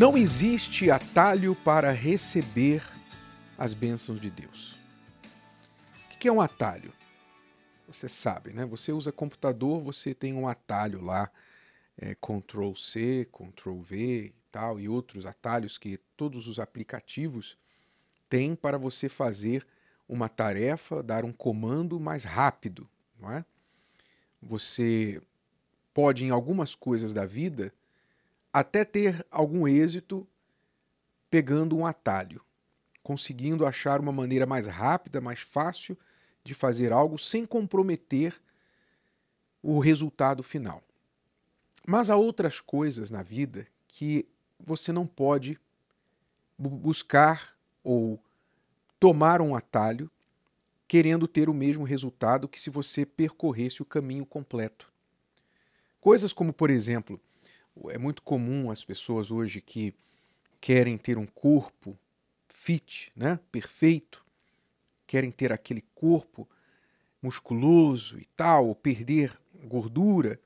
Não existe atalho para receber as bênçãos de Deus. O que é um atalho? Você sabe, né? Você usa computador, você tem um atalho lá, é, Ctrl C, Ctrl V e tal, e outros atalhos que todos os aplicativos têm para você fazer uma tarefa, dar um comando mais rápido, não é? Você pode, em algumas coisas da vida, até ter algum êxito pegando um atalho, conseguindo achar uma maneira mais rápida, mais fácil de fazer algo sem comprometer o resultado final. Mas há outras coisas na vida que você não pode buscar ou tomar um atalho querendo ter o mesmo resultado que se você percorresse o caminho completo. Coisas como, por exemplo, é muito comum as pessoas hoje que querem ter um corpo fit, né, perfeito, querem ter aquele corpo musculoso e tal, ou perder gordura,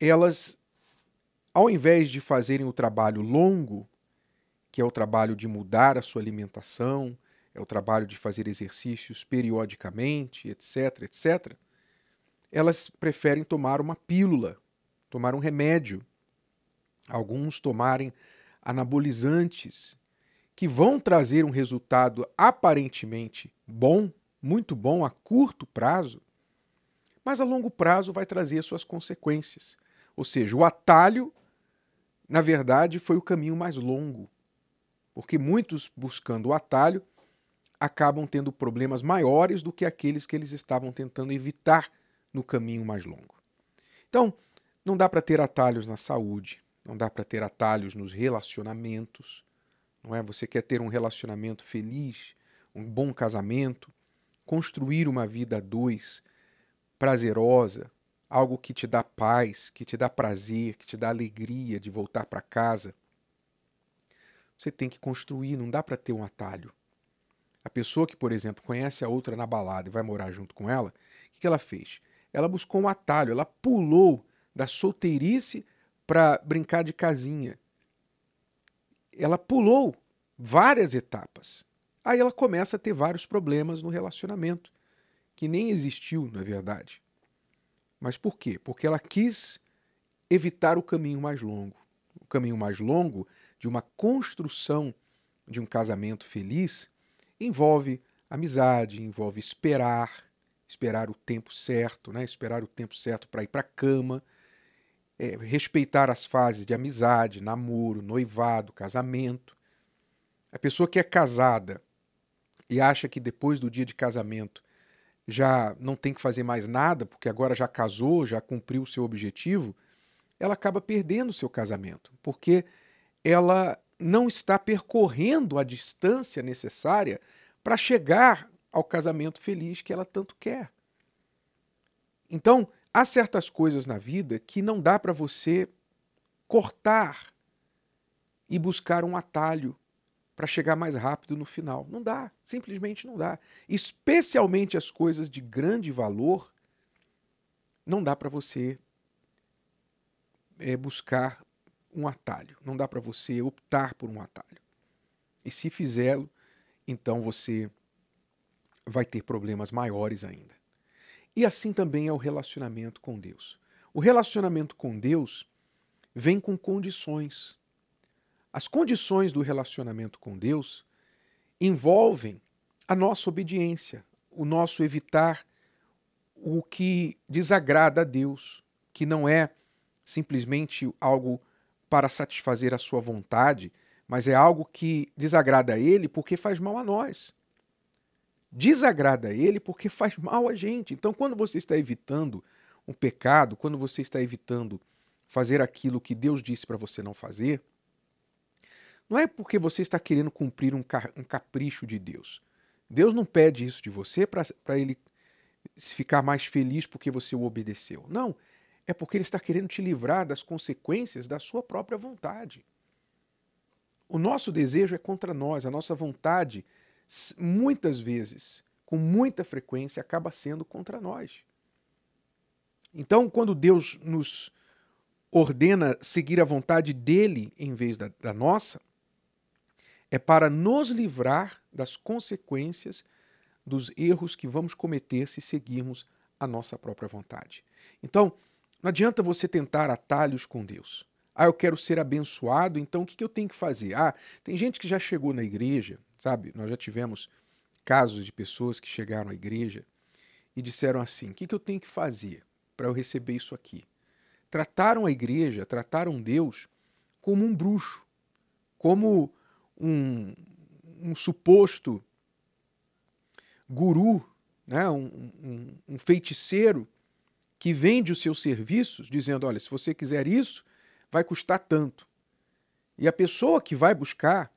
elas, ao invés de fazerem o trabalho longo, que é o trabalho de mudar a sua alimentação, é o trabalho de fazer exercícios periodicamente, etc, etc, elas preferem tomar uma pílula, tomar um remédio alguns tomarem anabolizantes que vão trazer um resultado aparentemente bom, muito bom a curto prazo, mas a longo prazo vai trazer suas consequências. Ou seja, o atalho, na verdade, foi o caminho mais longo, porque muitos buscando o atalho acabam tendo problemas maiores do que aqueles que eles estavam tentando evitar no caminho mais longo. Então, não dá para ter atalhos na saúde, não dá para ter atalhos nos relacionamentos, não é? Você quer ter um relacionamento feliz, um bom casamento, construir uma vida a dois prazerosa, algo que te dá paz, que te dá prazer, que te dá alegria de voltar para casa. Você tem que construir, não dá para ter um atalho. A pessoa que, por exemplo, conhece a outra na balada e vai morar junto com ela, o que ela fez? Ela buscou um atalho, ela pulou da solteirice para brincar de casinha. Ela pulou várias etapas. Aí ela começa a ter vários problemas no relacionamento, que nem existiu, na verdade. Mas por quê? Porque ela quis evitar o caminho mais longo. O caminho mais longo de uma construção de um casamento feliz envolve amizade, envolve esperar, esperar o tempo certo, né? esperar o tempo certo para ir para a cama, é, respeitar as fases de amizade, namoro, noivado, casamento. A pessoa que é casada e acha que depois do dia de casamento já não tem que fazer mais nada, porque agora já casou, já cumpriu o seu objetivo, ela acaba perdendo o seu casamento, porque ela não está percorrendo a distância necessária para chegar ao casamento feliz que ela tanto quer. Então, há certas coisas na vida que não dá para você cortar e buscar um atalho para chegar mais rápido no final. Não dá, simplesmente não dá. Especialmente as coisas de grande valor, não dá para você é, buscar um atalho, não dá para você optar por um atalho. E se fizê-lo, então você vai ter problemas maiores ainda. E assim também é o relacionamento com Deus. O relacionamento com Deus vem com condições. As condições do relacionamento com Deus envolvem a nossa obediência, o nosso evitar o que desagrada a Deus, que não é simplesmente algo para satisfazer a sua vontade, mas é algo que desagrada a Ele porque faz mal a nós desagrada a ele porque faz mal a gente. Então, quando você está evitando um pecado, quando você está evitando fazer aquilo que Deus disse para você não fazer, não é porque você está querendo cumprir um, capricho de Deus. Deus não pede isso de você para ele ficar mais feliz porque você o obedeceu. Não. É porque ele está querendo te livrar das consequências da sua própria vontade. O nosso desejo é contra nós, a nossa vontade muitas vezes, com muita frequência, acaba sendo contra nós. Então, quando Deus nos ordena seguir a vontade dele em vez da, da nossa, é para nos livrar das consequências dos erros que vamos cometer se seguirmos a nossa própria vontade. Então, não adianta você tentar atalhos com Deus. Ah, eu quero ser abençoado, então o que eu tenho que fazer? Ah, tem gente que já chegou na igreja, sabe? Nós já tivemos casos de pessoas que chegaram à igreja e disseram assim: o que eu tenho que fazer para eu receber isso aqui? Trataram a igreja, trataram Deus como um bruxo, como um, um suposto guru, né? um, um, um feiticeiro que vende os seus serviços, dizendo: olha, se você quiser isso, vai custar tanto. E a pessoa que vai buscar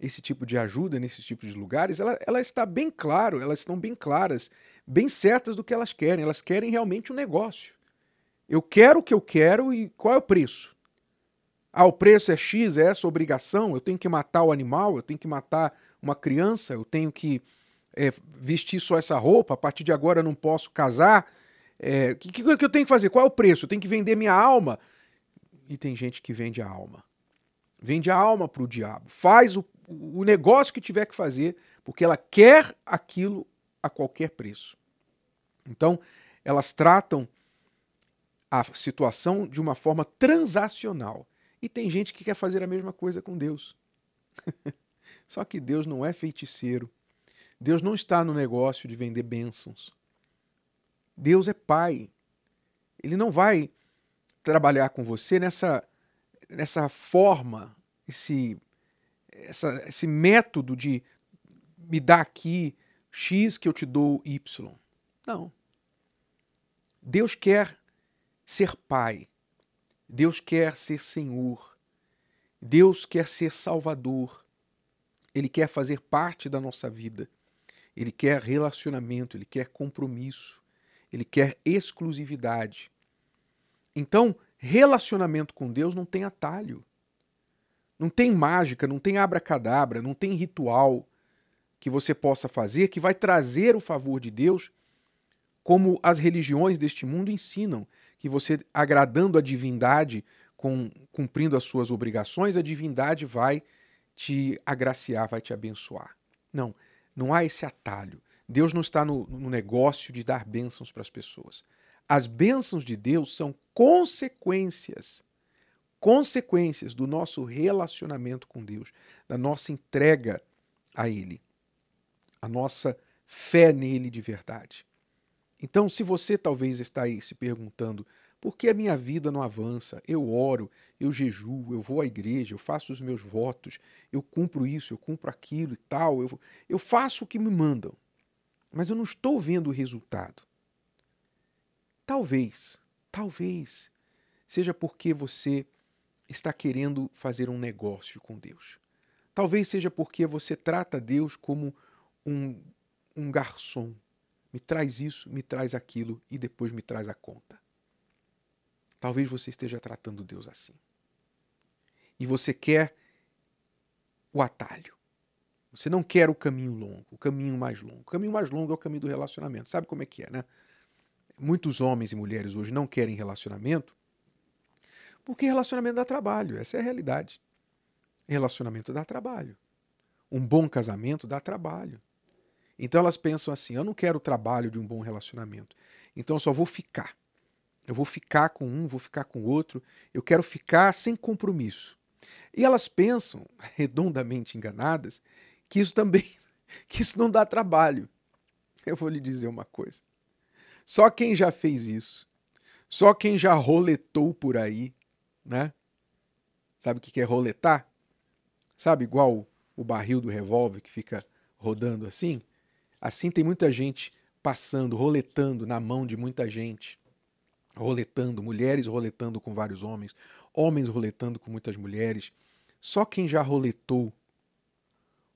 esse tipo de ajuda nesses tipos de lugares, ela, ela está bem claro, elas estão bem claras, bem certas do que elas querem. Elas querem realmente um negócio. Eu quero o que eu quero e qual é o preço? Ah, o preço é X, é essa obrigação, eu tenho que matar o animal, eu tenho que matar uma criança, eu tenho que é, vestir só essa roupa, a partir de agora eu não posso casar, é, o que, que, que eu tenho que fazer? Qual é o preço? Eu tenho que vender minha alma? E tem gente que vende a alma. Vende a alma para o diabo. Faz o, o negócio que tiver que fazer, porque ela quer aquilo a qualquer preço. Então, elas tratam a situação de uma forma transacional. E tem gente que quer fazer a mesma coisa com Deus. Só que Deus não é feiticeiro. Deus não está no negócio de vender bênçãos. Deus é pai. Ele não vai trabalhar com você nessa, nessa forma, esse, essa, esse método de me dar aqui X que eu te dou Y. Não. Deus quer ser pai. Deus quer ser Senhor. Deus quer ser Salvador. Ele quer fazer parte da nossa vida. Ele quer relacionamento, ele quer compromisso. Ele quer exclusividade. Então, relacionamento com Deus não tem atalho. Não tem mágica, não tem abracadabra, não tem ritual que você possa fazer que vai trazer o favor de Deus, como as religiões deste mundo ensinam, que você agradando a divindade, com, cumprindo as suas obrigações, a divindade vai te agraciar, vai te abençoar. Não, não há esse atalho. Deus não está no, no negócio de dar bênçãos para as pessoas. As bênçãos de Deus são consequências, consequências do nosso relacionamento com Deus, da nossa entrega a Ele, a nossa fé nele de verdade. Então, se você talvez está aí se perguntando por que a minha vida não avança, eu oro, eu jejuo, eu vou à igreja, eu faço os meus votos, eu cumpro isso, eu cumpro aquilo e tal, eu, eu faço o que me mandam mas eu não estou vendo o resultado. Talvez, talvez seja porque você está querendo fazer um negócio com Deus. Talvez seja porque você trata Deus como um, um garçom. Me traz isso, me traz aquilo e depois me traz a conta. Talvez você esteja tratando Deus assim. E você quer o atalho. Você não quer o caminho longo, o caminho mais longo. O caminho mais longo é o caminho do relacionamento. Sabe como é que é, né? Muitos homens e mulheres hoje não querem relacionamento porque relacionamento dá trabalho. Essa é a realidade. Relacionamento dá trabalho. Um bom casamento dá trabalho. Então elas pensam assim: eu não quero o trabalho de um bom relacionamento. Então eu só vou ficar. Eu vou ficar com um, vou ficar com outro. Eu quero ficar sem compromisso. E elas pensam, redondamente enganadas, que isso também que isso não dá trabalho. Eu vou lhe dizer uma coisa. Só quem já fez isso, só quem já roletou por aí, né? Sabe o que é roletar? Sabe igual o barril do revólver que fica rodando assim? Assim tem muita gente passando, roletando na mão de muita gente. Roletando, mulheres roletando com vários homens, homens roletando com muitas mulheres. Só quem já roletou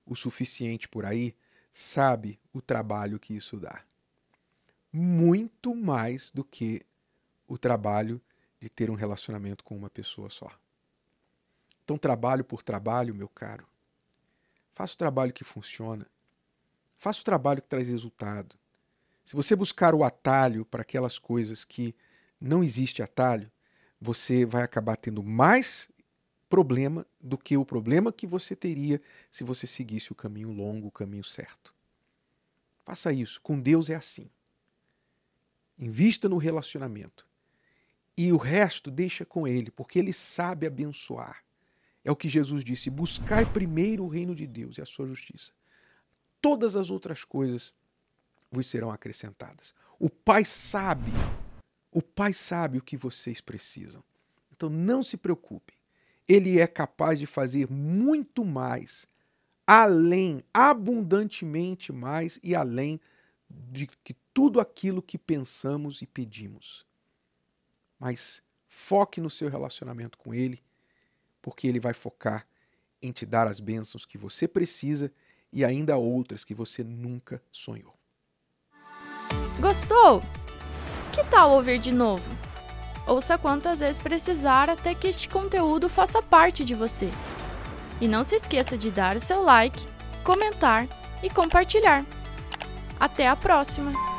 o suficiente por aí sabe o trabalho que isso dá. Muito mais do que o trabalho de ter um relacionamento com uma pessoa só. Então, trabalho por trabalho, meu caro. Faça o trabalho que funciona. Faça o trabalho que traz resultado. Se você buscar o atalho para aquelas coisas que não existe atalho, você vai acabar tendo mais problema do que o problema que você teria se você seguisse o caminho longo, o caminho certo. Faça isso. Com Deus é assim. Invista no relacionamento. E o resto deixa com Ele, porque Ele sabe abençoar. É o que Jesus disse: buscai primeiro o reino de Deus e a sua justiça. Todas as outras coisas vos serão acrescentadas. O Pai sabe, o Pai sabe o que vocês precisam. Então não se preocupe. Ele é capaz de fazer muito mais, além, abundantemente mais e além de que tudo aquilo que pensamos e pedimos. Mas foque no seu relacionamento com Ele, porque Ele vai focar em te dar as bênçãos que você precisa e ainda outras que você nunca sonhou. Gostou? Que tal ouvir de novo? Ouça quantas vezes precisar até que este conteúdo faça parte de você. E não se esqueça de dar o seu like, comentar e compartilhar. Até a próxima!